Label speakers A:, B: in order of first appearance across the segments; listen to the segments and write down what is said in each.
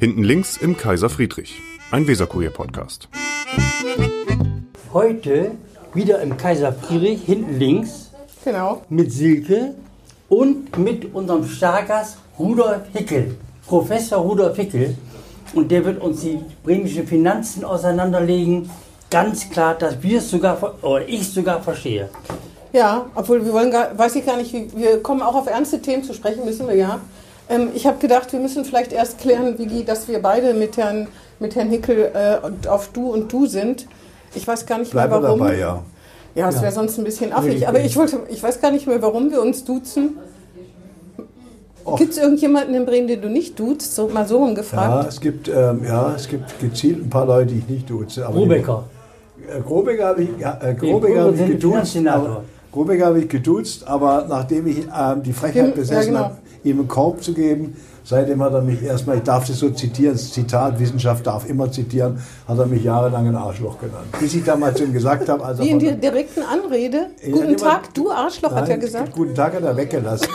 A: Hinten links im Kaiser Friedrich, ein Weserkurier-Podcast.
B: Heute wieder im Kaiser Friedrich, hinten links,
C: Genau.
B: mit Silke und mit unserem Stargast Rudolf Hickel, Professor Rudolf Hickel. Und der wird uns die bremische Finanzen auseinanderlegen. Ganz klar, dass wir es sogar, oder ich sogar verstehe.
C: Ja, obwohl wir wollen gar, weiß ich gar nicht, wie, wir kommen auch auf ernste Themen zu sprechen, müssen wir ja. Ähm, ich habe gedacht, wir müssen vielleicht erst klären, wie, dass wir beide mit Herrn, mit Herrn Hickel äh, auf Du und Du sind. Ich weiß gar nicht
D: Bleiben
C: mehr warum.
D: dabei, ja.
C: Ja, es wäre sonst ein bisschen affig. Aber ich wollte, ich weiß gar nicht mehr, warum wir uns duzen. Gibt es irgendjemanden in Bremen, den du nicht duzt? So, mal so
D: Ja,
C: rumgefragt.
D: es gibt, ähm, ja, es gibt gezielt ein paar Leute, die ich nicht duze. aber die-
B: Rubecker.
D: Äh, Grobecker habe ich, ja, äh, Grobecker habe ich geduzt. Aber- Grobecker habe ich geduzt, aber nachdem ich ähm, die Frechheit
C: Stimmt, ja,
D: besessen
C: genau.
D: habe, ihm einen Korb zu geben, seitdem hat er mich erstmal, ich darf das so zitieren, das Zitat, Wissenschaft darf immer zitieren, hat er mich jahrelang ein Arschloch genannt. Bis ich damals zu ihm gesagt habe, also
C: Wie in der direkten Anrede. Guten Tag, du Arschloch, hat er
D: Nein,
C: gesagt.
D: Guten Tag hat er weggelassen.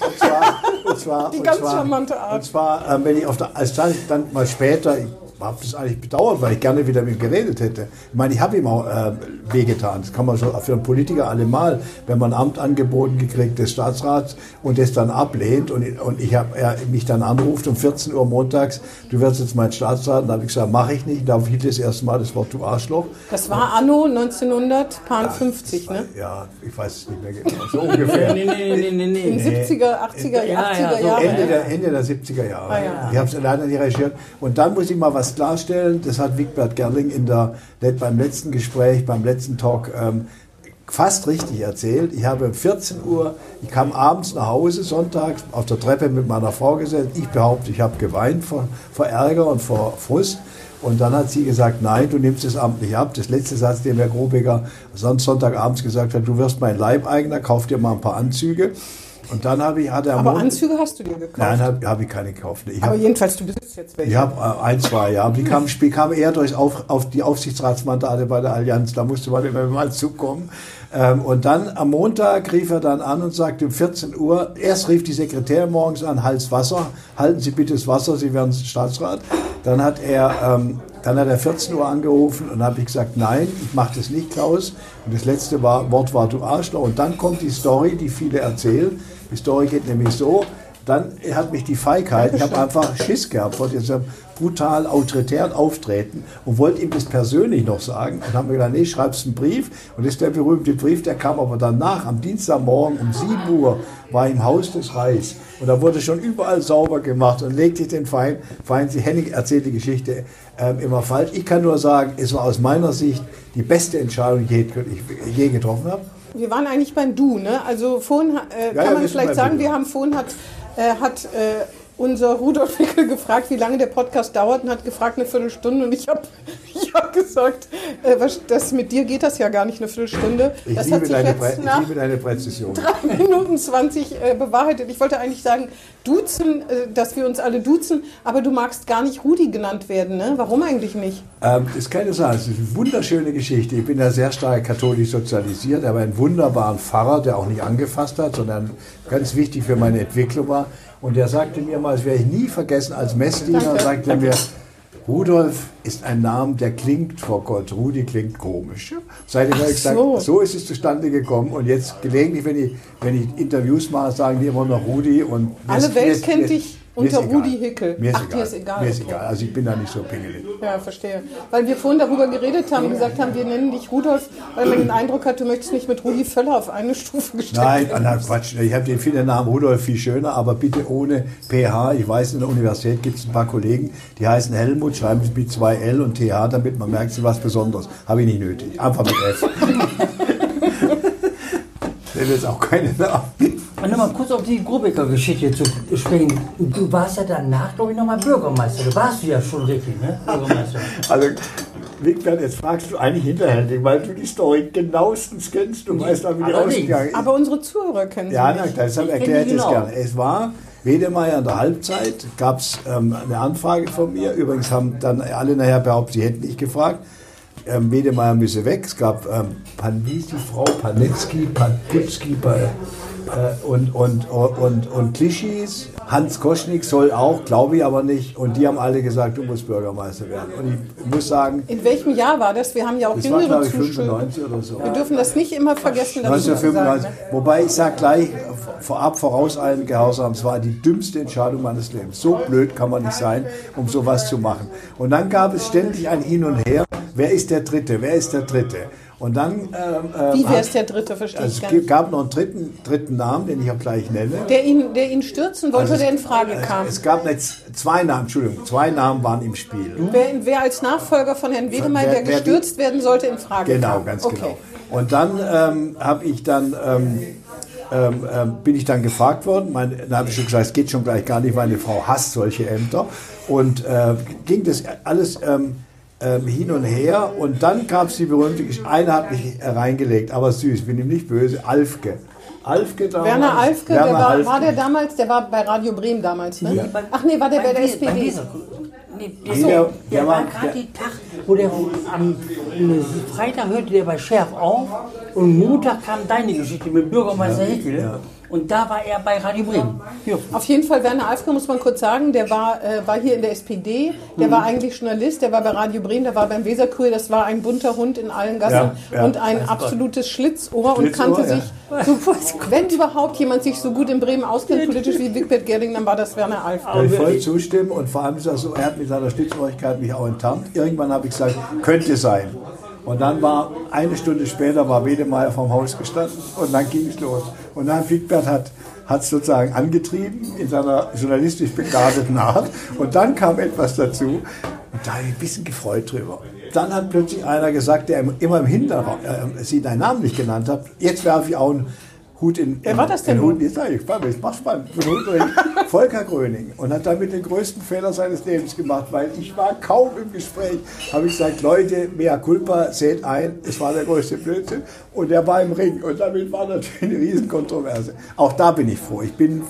D: Und zwar, und zwar,
C: Die
D: und
C: ganz
D: zwar,
C: charmante Art.
D: Und zwar, ähm, wenn ich auf der, als dann, dann mal später, ich habe das eigentlich bedauert, weil ich gerne wieder mit ihm geredet hätte. Ich meine, ich habe ihm auch äh, wehgetan. Das kann man schon für einen Politiker allemal, wenn man ein Amt angeboten gekriegt des Staatsrats und das dann ablehnt und, und ich hab, er mich dann anruft um 14 Uhr montags, du wirst jetzt mein Staatsrat, dann habe ich gesagt, mache ich nicht. Da fiel das erste Mal das Wort du Arschloch.
C: Das war anno 1950, ne?
D: Ja, ich weiß es nicht mehr genau, so ungefähr.
B: Nee, nee, nee, nee, nee.
C: In
B: nee.
C: 70er, 80er,
B: Ja,
C: 80er
B: ja, so
C: Jahren.
D: Ende der, Ende der 70er Jahre.
C: Ah, ja.
D: Ich habe es leider nicht recherchiert. Und dann muss ich mal was klarstellen. Das hat Wigbert Gerling in der, beim letzten Gespräch, beim letzten Talk ähm, fast richtig erzählt. Ich habe um 14 Uhr, ich kam abends nach Hause, sonntags, auf der Treppe mit meiner Frau gesessen. Ich behaupte, ich habe geweint vor, vor Ärger und vor Frust. Und dann hat sie gesagt, nein, du nimmst das Amt nicht ab. Das letzte Satz, den Herr Grobecker sonst Sonntagabends gesagt hat, du wirst mein Leibeigner, kauf dir mal ein paar Anzüge. Und dann habe ich, hat er am
C: Aber
D: Montag-
C: Anzüge hast du dir gekauft.
D: Nein, habe hab ich keine gekauft. Ich
C: Aber
D: habe
C: jedenfalls, du besitzt jetzt welche.
D: ich hab, äh, ein, zwei, ja. Die kamen, die kamen eher durch auf, auf die Aufsichtsratsmandate bei der Allianz. Da musste man immer mal zukommen. Ähm, und dann am Montag rief er dann an und sagte um 14 Uhr, erst rief die Sekretärin morgens an, Hals Wasser, halten Sie bitte das Wasser, Sie werden Staatsrat. Dann hat er, ähm, dann hat er 14 Uhr angerufen und habe ich gesagt, nein, ich mache das nicht, Klaus. Und das letzte war, Wort war du Arschloch. Und dann kommt die Story, die viele erzählen. Die Story geht nämlich so, dann hat mich die Feigheit, ich habe einfach Schiss gehabt vor diesem brutal autoritären Auftreten und wollte ihm das persönlich noch sagen und haben mir gedacht, nee, schreibst einen Brief und das ist der berühmte Brief, der kam aber danach, am Dienstagmorgen um 7 Uhr war im Haus des Reichs und da wurde schon überall sauber gemacht und legte ich den Feind, Feind Henning erzählt die Geschichte ähm, immer falsch. Ich kann nur sagen, es war aus meiner Sicht die beste Entscheidung, die ich je getroffen habe.
C: Wir waren eigentlich beim Du, ne? Also vorhin äh,
D: Ja,
C: kann
D: ja,
C: man vielleicht sagen, wir haben vorhin hat, äh, hat äh, unser Rudolf Wickel gefragt, wie lange der Podcast dauert und hat gefragt eine Viertelstunde und ich habe hab gesagt, äh, was, das mit dir geht das ja gar nicht eine Viertelstunde.
D: Ich,
C: das
D: liebe deine, Prä ich liebe deine Präzision.
C: 3 Minuten 20 äh, bewahrheitet. Ich wollte eigentlich sagen, duzen, äh, dass wir uns alle duzen, aber du magst gar nicht Rudi genannt werden, ne? Warum eigentlich nicht?
D: Ähm, das ist keine Sache, es ist eine wunderschöne Geschichte. Ich bin ja sehr stark katholisch sozialisiert, aber einen wunderbaren Pfarrer, der auch nicht angefasst hat, sondern ganz wichtig für meine Entwicklung war. Und der sagte mir mal, das werde ich nie vergessen, als Messdiener, sagte er mir, Rudolf ist ein Name, der klingt vor Gott. Rudi klingt komisch. Seitdem habe ich gesagt,
C: so.
D: so ist es zustande gekommen. Und jetzt gelegentlich, wenn ich, wenn ich Interviews mache, sagen die immer noch Rudi. Und
C: Alle Welt kennt dich unter. Rudi Hickel.
D: Mir ist
C: Ach, dir
D: egal.
C: ist egal,
D: Mir ist egal. Also ich bin da nicht so pingelig.
C: Ja, verstehe. Weil wir vorhin darüber geredet haben, gesagt haben, wir nennen dich Rudolf, weil man den Eindruck hat, du möchtest nicht mit Rudi Völler auf eine Stufe gestellt
D: Nein, nein, Quatsch. Ich habe den vielen Namen Rudolf viel schöner, aber bitte ohne PH. Ich weiß, in der Universität gibt es ein paar Kollegen, die heißen Helmut, schreiben sie mit zwei L und TH, damit man merkt, sie was Besonderes. Habe ich nicht nötig. Einfach mit F. Ich will jetzt auch keine Namen.
B: Und nochmal kurz auf die Grubecker-Geschichte zu sprechen. Du warst ja danach, glaube ich, nochmal Bürgermeister. Du warst ja schon richtig, ne? Bürgermeister.
D: Also, Wigbert, jetzt fragst du eigentlich hinterhältig, weil du die Story genauestens kennst. Du weißt auch, wie die ausgegangen ist.
C: Aber unsere Zuhörer kennen sie
D: Ja, na, deshalb erkläre ich das
B: genau.
D: gerne. Es war Wedemeyer in der Halbzeit, gab es ähm, eine Anfrage von mir. Übrigens haben dann alle nachher behauptet, sie hätten nicht gefragt. Ähm, Wedemeyer müsse weg. Es gab, ähm, Pan, wie ist die Frau? Panetzky, Pankutski, Pa- äh, und, und, und, und Klischees. Hans Koschnik soll auch, glaube ich aber nicht. Und die haben alle gesagt, du musst Bürgermeister werden. Und ich muss sagen,
C: In welchem Jahr war das? Wir haben ja auch
D: war,
C: jüngere
D: glaube ich,
C: Zuschauer.
D: 95 oder so.
C: Wir dürfen das nicht immer vergessen, dazu zu sagen.
D: 1995.
C: Ne?
D: Wobei ich sage gleich vorab voraus allen Gehorsam, es war die dümmste Entscheidung meines Lebens. So blöd kann man nicht sein, um sowas zu machen. Und dann gab es ständig ein Hin und Her. Wer ist der Dritte? Wer ist der Dritte? Und dann ähm, ähm,
C: Wie wäre es der dritte, verstehe
D: also
C: ich
D: es
C: gar nicht.
D: gab noch einen dritten, dritten Namen, den ich auch gleich nenne.
C: Der ihn, der ihn stürzen wollte,
D: Also
C: der in
D: es-
C: Frage
D: es-
C: kam.
D: Es gab nicht zwei Namen, Entschuldigung, zwei Namen waren im Spiel.
C: Wer, wer als Nachfolger von Herrn
D: wer-
C: der gestürzt werden sollte, in Frage
D: Genau,
C: kam.
D: ganz
C: okay.
D: genau. Und dann ähm, habe ich dann ähm, ähm, ähm, bin ich dann gefragt worden. Mein, dann habe ich schon gesagt, es geht schon gleich gar nicht. Meine Frau hasst solche Ämter und äh, ging das alles ähm, ähm, hin und her. Und dann gab es die berühmte Geschichte. Einer hat mich reingelegt, aber süß, bin ihm nicht böse. Alfke. Alfke damals.
C: Werner Alfke,
D: Werner
C: der war,
D: Alfke.
C: war der damals, der war bei Radio Bremen damals, ne?
B: Ja, bei-
C: Ach nee, war der bei der
B: Beim
C: SPD?
B: Weser- Nee, der,
D: So.
B: der,
D: Der
B: der
D: war-
B: gerade
D: der-
B: den Tag, wo der am Freitag hörte der bei Schärf auf und Montag kam deine Geschichte mit Bürgermeister Hickel und da war er bei Radio Bremen. Ja.
C: Auf jeden Fall, Werner Alfke, muss man kurz sagen, der war, äh, war hier in der SPD, der
D: Mhm.
C: war eigentlich Journalist, der war bei Radio Bremen, der war beim Weserkurier, das war ein bunter Hund in allen Gassen
D: Ja, ja.
C: und ein absolutes Schlitzohr und
D: Schlitzohr,
C: kannte
D: ja.
C: sich, so, wenn überhaupt jemand sich so gut in Bremen auskennt politisch wie Wigbert Gerding, dann war das Werner Alfke.
D: Kann ich voll zustimmen und vor allem ist das so, er hat mit seiner Schlitzohrigkeit mich auch enttarnt. Irgendwann habe ich gesagt, könnte sein. Und dann war, eine Stunde später war Wedemeyer vom Haus gestanden und dann ging es los. Und dann Wigbert hat hat sozusagen angetrieben in seiner journalistisch begabten Art. Und dann kam etwas dazu und da habe ich ein bisschen gefreut drüber. Dann hat plötzlich einer gesagt, der immer im Hinterraum, äh, sie deinen Namen nicht genannt hat, jetzt werfe ich auch einen Hut in.
C: Wer war das denn?
D: Hut, jetzt sage ich, ich mach spannend. Volker Gröning und hat damit den größten Fehler seines Lebens gemacht, weil ich war kaum im Gespräch. Habe ich gesagt, Leute, mea culpa, seht ein, es war der größte Blödsinn. Und er war im Ring und damit war natürlich eine Riesenkontroverse. Auch da bin ich froh. Ich bin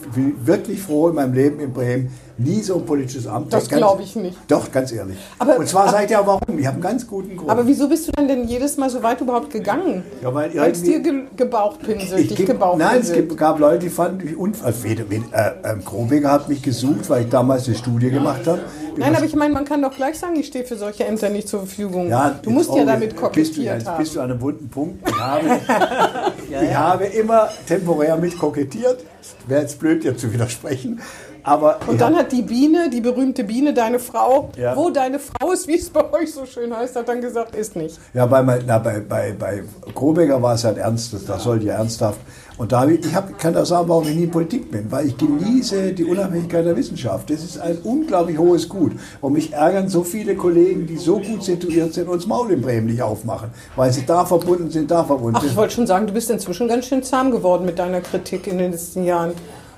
D: wirklich froh in meinem Leben in Bremen. Nie so ein politisches Amt.
C: Das glaube ich nicht.
D: Doch, ganz ehrlich.
C: Aber-
D: und zwar seid ihr auch warum. Ich habe einen ganz guten Grund.
C: Aber wieso bist du denn, denn jedes Mal so weit überhaupt gegangen?
D: Ja, weil
C: es dir ge gebauchpinselt, dich
D: geb-. Nein, es gab Leute, die fanden mich. Wede, Wede, äh, ähm, Krobeger hat mich gesucht, weil ich damals eine Studie gemacht habe.
C: Nein, aber ich meine, man kann doch gleich sagen, ich stehe für solche Ämter nicht zur Verfügung.
D: Ja,
C: du musst ja
D: Krobeger,
C: damit
D: bist du,
C: kokettiert
D: jetzt
C: haben.
D: bist du an einem wunden Punkt. Ich habe, ich habe immer temporär mit kokettiert. Wäre jetzt blöd, dir zu widersprechen. Aber ich
C: Und dann hat die Biene, die berühmte Biene, deine Frau,
D: Ja.
C: wo deine Frau ist, wie es bei euch so schön heißt, hat dann gesagt, ist nicht.
D: Ja, bei, na, bei, bei, bei Krobecker war es halt ernst, das, das sollte ja ernsthaft. Und da ich, ich hab, kann das sagen, warum ich nie in Politik bin, weil ich genieße die Unabhängigkeit der Wissenschaft. Das ist ein unglaublich hohes Gut. Und mich ärgern so viele Kollegen, die so gut situiert sind, uns Maul in Bremen nicht aufmachen, weil sie da verbunden sind, da verbunden
C: Ach, ich
D: sind.
C: wollte schon sagen, du bist inzwischen ganz schön zahm geworden mit deiner Kritik in den letzten Jahren.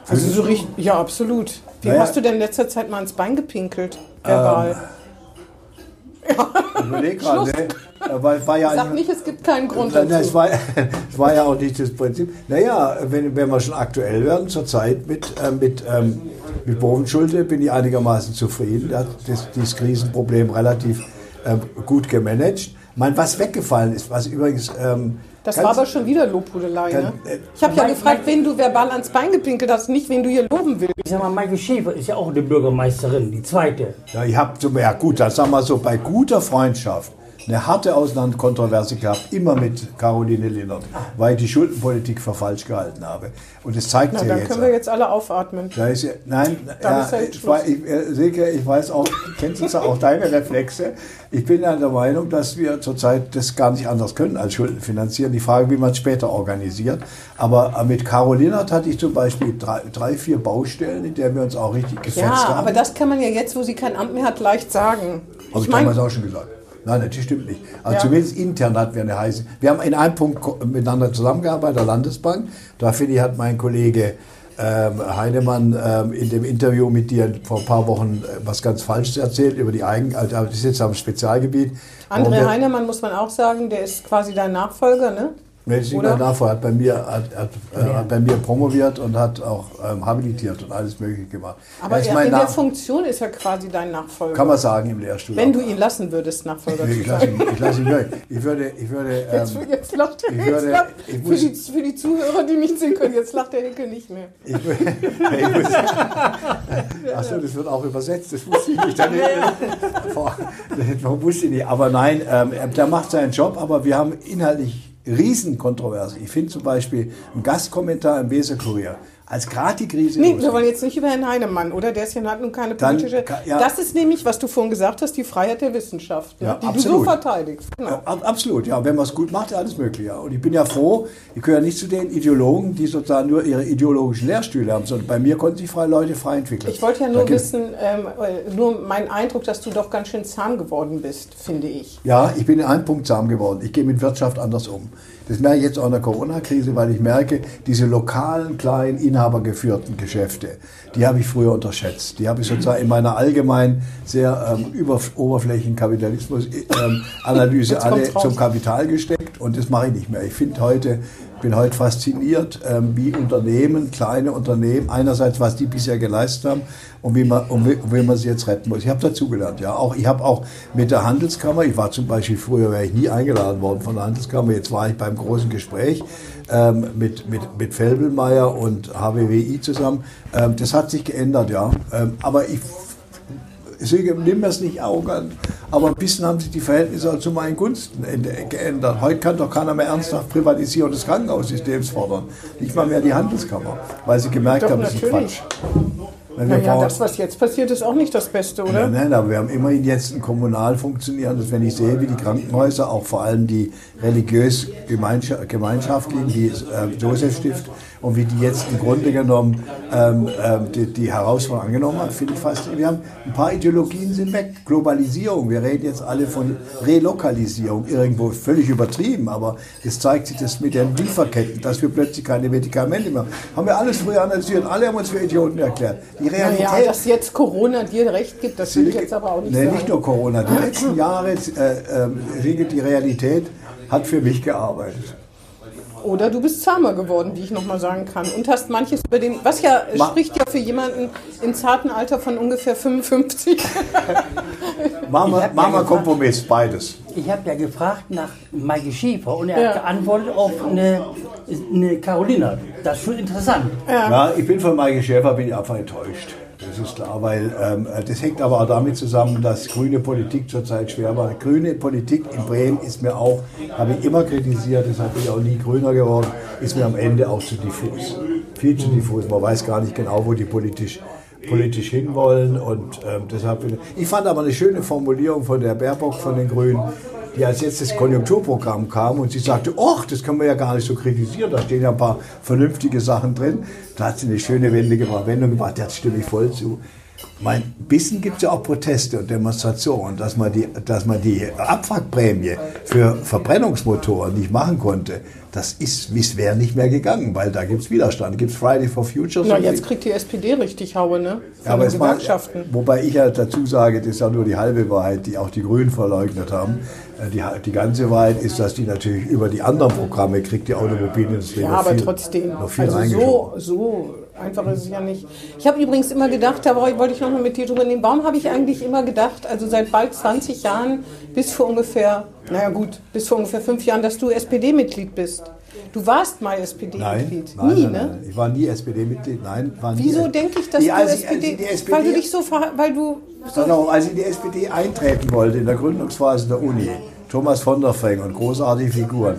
C: Also so richtig, ja, absolut. Wie
D: Naja.
C: hast du denn in letzter Zeit mal ins Bein gepinkelt? Verbal.
D: Ich überleg gerade, ne? weil war ja
C: Sag
D: ein-
C: nicht, es gibt keinen Grund
D: Nein, es,
C: dazu.
D: war, es war ja auch nicht das Prinzip. Naja, wenn, wenn wir schon aktuell werden, zurzeit mit, äh, mit, ähm, mit Bovenschulte bin ich einigermaßen zufrieden. Er hat das, dieses Krisenproblem relativ ähm, gut gemanagt. Mein, was weggefallen ist, was übrigens. Ähm,
C: Das
D: ganz-
C: war aber schon wieder Lobhudelei, ne? Ich habe ja gefragt, wen du verbal ans Bein gepinkelt hast, nicht wen du hier loben willst.
B: Ich sag mal, Maike Schäfer ist ja auch eine Bürgermeisterin, die zweite.
D: Ja, ich habe so, ja gut, das sagen wir so, bei guter Freundschaft eine harte Auseinanderkontroverse gehabt, immer mit Caroline Linnert, weil ich die Schuldenpolitik für falsch gehalten habe. Und das zeigt
C: Na,
D: sich
C: dann
D: jetzt.
C: können wir jetzt alle aufatmen.
D: Da ist ja, nein,
C: Dann
D: ja,
C: ist ja
D: ich, weiß- ich, äh, Silke, ich weiß auch, kennst du auch deine Reflexe. Ich bin ja der Meinung, dass wir zurzeit das gar nicht anders können als Schulden finanzieren. Die Frage, wie man es später organisiert. Aber äh, mit Carolinert hatte ich zum Beispiel drei, drei, vier Baustellen, in denen wir uns auch richtig gefetzt
C: Ja,
D: haben.
C: aber das kann man ja jetzt, wo sie kein Amt mehr hat, leicht sagen.
D: Habe ich
C: Ich
D: damals auch schon gesagt. Nein, das stimmt nicht. Also
C: Ja.
D: zumindest intern hatten wir eine heiße. Wir haben in einem Punkt miteinander zusammengearbeitet, der Landesbank. Da finde ich, hat mein Kollege ähm, Heinemann ähm, in dem Interview mit dir vor ein paar Wochen äh, was ganz Falsches erzählt über die Eigen, also das ist jetzt am Spezialgebiet.
C: André Heinemann muss man auch sagen, der ist quasi dein Nachfolger, ne? Oder?
D: Nachfolger hat bei mir, hat, hat, äh, hat bei mir promoviert und hat auch ähm, habilitiert und alles Mögliche gemacht.
C: Aber
D: Er
C: er, in der Funktion ist er quasi dein Nachfolger.
D: kann man sagen im Lehrstuhl.
C: Wenn du ihn lassen würdest, Nachfolger zu
D: ich lasse ihn, ich lasse ihn weg. Ich würde, ich würde,
C: Jetzt,
D: ähm,
C: jetzt lacht er.
D: ich
C: Jetzt
D: würde-
C: lacht,
D: ich
C: für, die, für die Zuhörer, die nicht sehen können, jetzt lacht der Hecke nicht mehr.
D: ich, ich Achso, das wird auch übersetzt, das wusste ich nicht. Dann, das wusste ich nicht. Aber nein, ähm, der macht seinen Job, aber wir haben inhaltlich Riesenkontroverse. Ich finde zum Beispiel einen Gastkommentar im Weserkurier als gerade die Krise
C: Nee,
D: losging.
C: wir wollen jetzt nicht über Herrn Heinemann, oder? Der ist ja hat nun keine
D: Dann
C: politische.
D: ka- ja.
C: Das ist nämlich, was du vorhin gesagt hast, die Freiheit der Wissenschaft?
D: Ja,
C: die du
D: absolut.
C: so verteidigst. Genau.
D: Ab- absolut, ja. Wenn man es gut macht, ja, alles möglich. Ja. Und ich bin ja froh, ich gehöre nicht zu den Ideologen, die sozusagen nur ihre ideologischen Lehrstühle haben, sondern bei mir konnten sich freie Leute frei entwickeln.
C: Ich wollte ja nur wissen, ähm, äh, nur mein Eindruck, dass du doch ganz schön zahm geworden bist, finde ich.
D: Ja, ich bin in einem Punkt zahm geworden. Ich gehe mit Wirtschaft anders um. Das merke ich jetzt auch in der Corona-Krise, weil ich merke, diese lokalen, kleinen, inhabergeführten Geschäfte, die habe ich früher unterschätzt. Die habe ich sozusagen in meiner allgemeinen, sehr ähm, über, oberflächlichen Kapitalismus-Analyse
C: Jetzt kommt's
D: alle
C: raus.
D: zum Kapital gesteckt und das mache ich nicht mehr. Ich finde heute, bin heute fasziniert, ähm, wie Unternehmen, kleine Unternehmen, einerseits, was die bisher geleistet haben und wie man, und wie, wie man sie jetzt retten muss. Ich habe dazugelernt, ja. Auch, ich habe auch mit der Handelskammer, ich war zum Beispiel, früher wäre ich nie eingeladen worden von der Handelskammer, jetzt war ich beim großen Gespräch ähm, mit, mit, mit Felbelmeier und HWWI zusammen. Ähm, das hat sich geändert, ja. Ähm, aber ich Deswegen nimm das nicht arrogant. Aber ein bisschen haben sich die Verhältnisse auch zu meinen Gunsten geändert. Heute kann doch keiner mehr ernsthaft Privatisierung des Krankenhaussystems fordern. Nicht mal mehr die Handelskammer, weil sie gemerkt
C: Doch,
D: haben, das ist. Quatsch. Wir
C: Naja, das, was jetzt passiert, ist auch nicht das Beste, oder?
D: Nein, nein, aber wir haben immerhin jetzt ein kommunal funktionierendes, wenn ich sehe, wie die Krankenhäuser, auch vor allem die religiös Gemeinschaft, gemeinschaftlichen, die äh, Josefstift, und wie die jetzt im Grunde genommen ähm, ähm, die, die Herausforderung angenommen haben, finde ich fast, wir haben ein paar Ideologien sind weg. Globalisierung, wir reden jetzt alle von Relokalisierung, irgendwo völlig übertrieben, aber es zeigt sich das mit den Lieferketten, dass wir plötzlich keine Medikamente mehr haben. Haben wir alles früher analysiert, alle haben uns für Idioten erklärt. Die Realität
C: Naja, dass jetzt Corona dir recht gibt, das will ich jetzt aber auch nicht
D: nee,
C: sagen.
D: nicht nur Corona. Die letzten Jahre, äh, äh, die Realität hat für mich gearbeitet.
C: Oder du bist zahmer geworden, wie ich nochmal sagen kann. Und hast manches über den, was ja
D: Ma-
C: spricht ja für jemanden im zarten Alter von ungefähr 55.
D: Machen
B: Ich
D: wir,
B: hab
D: machen wir
B: ja
D: Kompromiss, beides.
B: Ich habe ja gefragt nach Maike Schäfer und er
C: Ja.
B: hat geantwortet auf eine, eine Carolina. Das ist schon interessant.
D: Ja. ich bin von Maike Schäfer bin ich einfach enttäuscht. Das ist klar, weil ähm, das hängt aber auch damit zusammen, dass grüne Politik zurzeit schwer war. Grüne Politik in Bremen ist mir auch, habe ich immer kritisiert, deshalb bin ich auch nie grüner geworden, ist mir am Ende auch zu diffus. Viel zu diffus. Man weiß gar nicht genau, wo die politisch politisch hinwollen und ähm, deshalb ich fand aber eine schöne Formulierung von der Baerbock von den Grünen, die als jetzt das Konjunkturprogramm kam und sie sagte, ach, das kann man ja gar nicht so kritisieren, da stehen ja ein paar vernünftige Sachen drin. Da hat sie eine schöne Wende gebracht, Wendung gemacht, da stimme ich voll zu. Mein bisschen gibt es ja auch Proteste und Demonstrationen, dass man die, dass man die Abwrackprämie für Verbrennungsmotoren nicht machen konnte. Das ist, wie es wäre nicht mehr gegangen, weil da gibt es Widerstand. Gibt es Friday for Future?
C: Na, jetzt kriegt die SPD richtig Haue, ne? Von
D: ja, aber es war, wobei ich ja dazu sage, das ist ja nur die halbe Wahrheit, die auch die Grünen verleugnet haben. Äh, Die, die ganze Wahrheit ist, dass die natürlich über die anderen Programme kriegt die Automobilindustrie
C: Ja,
D: noch
C: aber
D: viel,
C: trotzdem.
D: noch viel
C: Also so, so einfach ist es ja nicht. Ich habe übrigens immer gedacht, da wollte ich noch mal mit dir drüber nehmen, warum habe ich eigentlich immer gedacht, also seit bald 20 Jahren, bis vor ungefähr, naja gut, bis vor ungefähr fünf Jahren, dass du SPD-Mitglied bist. Du warst mal
D: Nein,
C: SPD-Mitglied.
D: nein,
C: Nie,
D: nein,
C: ne?
D: nein, ich war nie SPD-Mitglied, nein. War nie
C: Wieso denke ich, dass
D: Ja,
C: du
D: als ich- als
C: SPD,
D: ich SPD
C: weil du dich so, weil du so
D: Genau, als ich in die SPD eintreten wollte, in der Gründungsphase der Uni, Thomas von der Feng und großartige Figuren,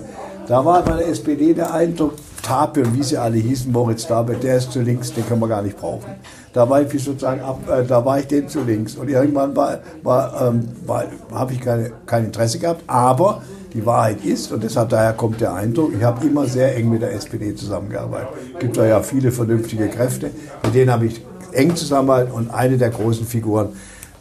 D: da war bei der SPD der Eindruck, Tape und wie sie alle hießen, Moritz Tape, der ist zu links, den können wir gar nicht brauchen. Da war ich sozusagen ab, äh, da war ich dem zu links. Und irgendwann war, war, ähm, war, habe ich keine, kein Interesse gehabt, aber die Wahrheit ist, und deshalb daher kommt der Eindruck, ich habe immer sehr eng mit der SPD zusammengearbeitet. Es gibt da ja viele vernünftige Kräfte, mit denen habe ich eng zusammengearbeitet und eine der großen Figuren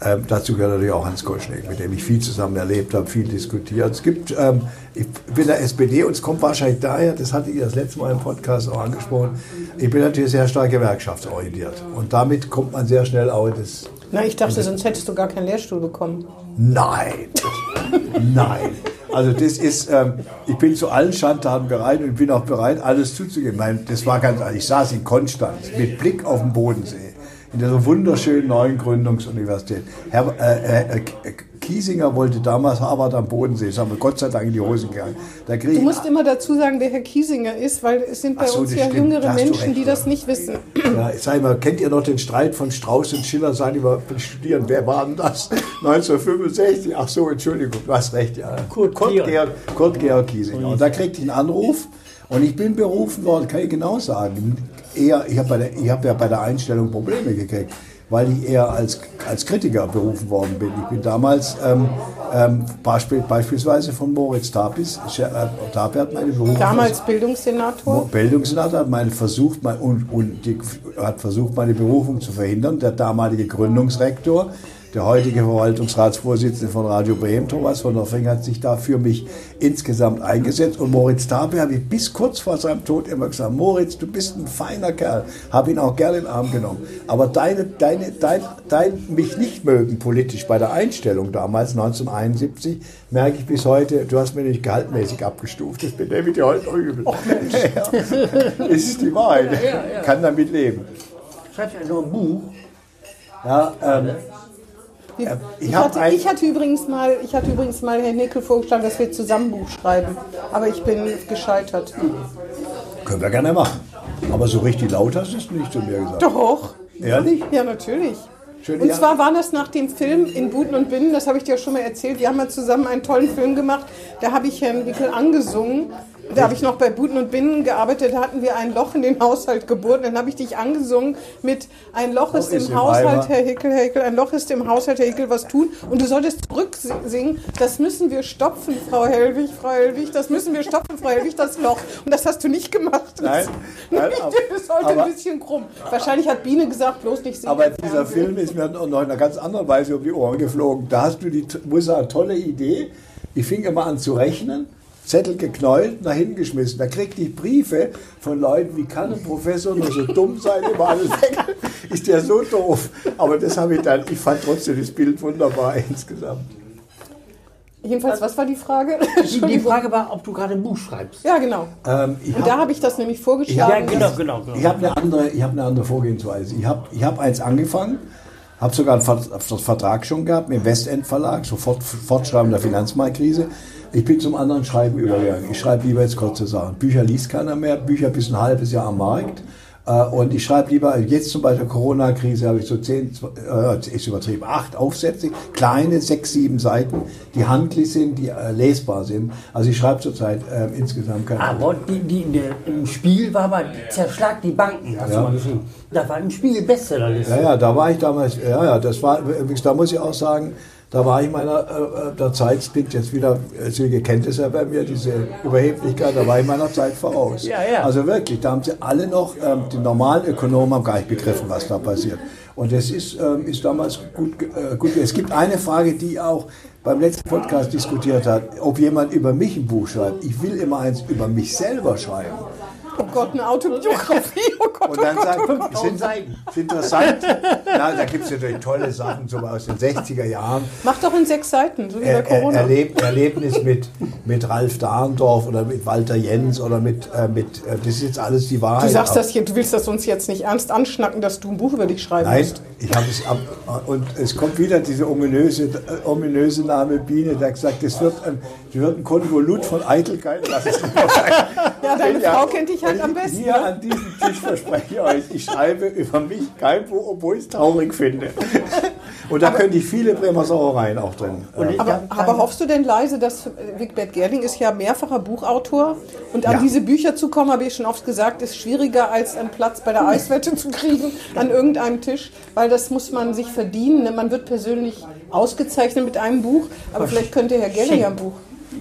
D: ähm, dazu gehört natürlich auch Hans Koschnick, mit dem ich viel zusammen erlebt habe, viel diskutiert. Es gibt, ähm, ich bin der SPD und es kommt wahrscheinlich daher, das hatte ich das letzte Mal im Podcast auch angesprochen, ich bin natürlich sehr stark gewerkschaftsorientiert. Und damit kommt man sehr schnell auch in das,
C: Na, ich dachte, sonst hättest du gar keinen Lehrstuhl bekommen.
D: nein, nein. Also das ist, ähm, ich bin zu allen Schandtaten bereit und bin auch bereit, alles zuzugeben. Mein, das war ganz, ich saß in Konstanz mit Blick auf den Bodensee in dieser wunderschönen neuen Gründungsuniversität. Herr, äh, äh, Kiesinger wollte damals Harvard am Bodensee, das haben wir Gott sei Dank in die Hosen gegangen.
C: Du
D: ich
C: musst immer dazu sagen, wer Herr Kiesinger ist, weil es sind bei
D: so,
C: uns ja
D: stimmt.
C: jüngere
D: Da
C: Menschen,
D: recht,
C: die das nicht wissen.
D: Ja, ich sag mal, kennt ihr noch den Streit von Strauß und Schiller? Sagen die mal, studieren, wer war denn das? 1965? Ach so, Entschuldigung, du hast recht, ja.
B: Kurt
D: Kurt,
B: Georg.
D: Georg, Kurt Georg Kiesinger. Und da kriegte ich einen Anruf und ich bin berufen worden, kann ich genau sagen. Eher, ich habe hab ja bei der Einstellung Probleme gekriegt, weil ich eher als, als Kritiker berufen worden bin. Ich bin damals ähm, ähm, Beispiel, beispielsweise von Moritz Tapis, äh, Tapir hat meine Berufung
C: Damals Bildungssenator.
D: Bildungsrat hat meine versucht, mein, und, und die, hat versucht, meine Berufung zu verhindern. Der damalige Gründungsrektor, der heutige Verwaltungsratsvorsitzende von Radio Bremen, Thomas von der Fing, hat sich da für mich insgesamt eingesetzt. Und Moritz Tabe habe ich bis kurz vor seinem Tod immer gesagt, Moritz, du bist ein feiner Kerl. Habe ihn auch gerne in den Arm genommen. Aber deine, deine, dein, dein mich nicht mögen politisch bei der Einstellung damals, 1971, merke ich bis heute, du hast mir nicht gehaltmäßig abgestuft. Das benehme ich dir heute noch übel. ja. Das ist die Wahrheit. Kann damit leben.
B: Schreibst ja nur ein Buch.
D: Ja, ähm,
C: Ich,
D: ich hab
C: hatte, ich, hatte übrigens mal, ich hatte übrigens mal Herrn Nickel vorgeschlagen, dass wir zusammen Buch schreiben. Aber ich bin gescheitert.
D: können wir gerne machen. Aber so richtig laut hast du es nicht zu mir gesagt.
C: Doch.
D: Ehrlich?
C: Ja, natürlich.
D: Schön,
C: und
D: ja.
C: zwar war das nach dem Film in Buten und Binnen, das habe ich dir schon mal erzählt. Wir haben mal zusammen einen tollen Film gemacht. Da habe ich Herrn Wickel angesungen. Da habe ich noch bei Buten und Binnen gearbeitet. Da hatten wir ein Loch in den Haushalt geboren. Dann habe ich dich angesungen mit Ein Loch ist,
D: ist
C: im
D: im
C: Haushalt,
D: Eimer.
C: Herr Hickel, Herr Hickel. Ein Loch ist im Haushalt, Herr Hickel, was tun? Und du solltest zurücksingen. Das müssen wir stopfen, Frau Helwig, Frau Helwig. Das müssen wir stopfen, Frau Helwig, das Loch. Und das hast du nicht gemacht.
D: Nein, nein, aber-
C: das ist heute
D: aber-
C: ein bisschen krumm. Wahrscheinlich hat Biene gesagt, bloß nicht singen.
D: Aber dieser. Film ist mir noch in einer ganz anderen Weise um die Ohren geflogen. Da hast du die, sagen, tolle Idee. Ich fing immer an zu rechnen, Zettel geknäult, nach hinten geschmissen. Da kriegte ich Briefe von Leuten, wie kann ein Professor nur so dumm sein, über alles weg? Ist der so doof? Aber das habe ich dann, ich fand trotzdem das Bild wunderbar insgesamt.
C: Jedenfalls, was war die Frage?
B: Die, Frage war, ob du gerade ein Buch schreibst.
C: Ja, genau.
D: Ähm, ich
C: Und
D: hab-
C: da habe ich das nämlich
B: Ja,
C: vorgeschlagen.
B: genau, genau. genau.
D: Ich habe eine andere, ich habe eine andere Vorgehensweise. Ich habe, ich habe eins angefangen, habe sogar einen Vert- Vertrag schon gehabt mit dem Westend Verlag, sofort Fortschreiben der Finanzmarktkrise. Ich bin zum anderen Schreiben übergegangen. Ich schreibe lieber jetzt kurze Sachen. Bücher liest keiner mehr, Bücher bis ein halbes Jahr am Markt. Äh, Und ich schreibe lieber, jetzt zum Beispiel Corona-Krise habe ich so zehn, äh, ist übertrieben, acht Aufsätze, kleine, sechs, sieben Seiten, die handlich sind, die äh, lesbar sind. Also ich schreibe zurzeit äh, insgesamt keine
B: Aber die, die, der, im Spiel war mal Zerschlag die Banken, hast
D: Ja.
B: du mal geschrieben. Da war im Spiel Bestsellerliste.
D: Ja, ja, da war ich damals, ja, ja, das war, da muss ich auch sagen, da war ich meiner äh, der Zeit, es klingt jetzt wieder, äh, Silke kennt es ja bei mir, diese Überheblichkeit, da war ich meiner Zeit voraus.
B: Ja, ja.
D: Also wirklich, da haben sie alle noch, ähm, die normalen Ökonomen haben gar nicht begriffen, was da passiert. Und das ist, ähm, ist damals gut, äh, gut. Es gibt eine Frage, die auch beim letzten Podcast diskutiert hat, ob jemand über mich ein Buch schreibt. Ich will immer eins über mich selber schreiben.
C: Oh Gott, eine Autobiografie. Oh Gott,
D: Und
C: oh
D: dann
C: Gott,
D: sagt,
C: oh Gott.
D: ist, in- ist interessant, ja, da gibt es natürlich tolle Sachen, so aus den 60er Jahren.
C: Mach doch in sechs Seiten, so wie bei Corona.
D: Erleb, Erlebnis mit, mit Ralf Dahndorf oder mit Walter Jens oder mit, äh, mit äh, das ist jetzt alles die Wahrheit.
C: Du sagst das hier, du willst das uns jetzt nicht ernst anschnacken, dass du ein Buch über dich schreiben
D: Nein,
C: musst.
D: ich habe es ab. Und es kommt wieder diese ominöse, äh, ominöse Name Biene, der hat gesagt, das wird ein, das wird ein Konvolut von Eitelkeit. Lass es sein.
C: Ja, deine
D: Ja,
C: Frau kennt dich halt am besten.
D: Hier
C: ne?
D: an diesem Tisch verspreche ich euch, ich schreibe über mich kein Buch, obwohl ich es traurig finde. Und da könnte ich viele Bremer Sauereien auch drin.
B: Und
D: äh,
C: Aber, aber hoffst du denn leise, dass Wigbert Gerling ist ja mehrfacher Buchautor und an
D: Ja.
C: diese Bücher zu kommen, habe ich schon oft gesagt, ist schwieriger als einen Platz bei der Eiswette zu kriegen an irgendeinem Tisch, weil das muss man sich verdienen. ne? Man wird persönlich ausgezeichnet mit einem Buch, aber vielleicht könnte Herr Gerling ja ein Buch.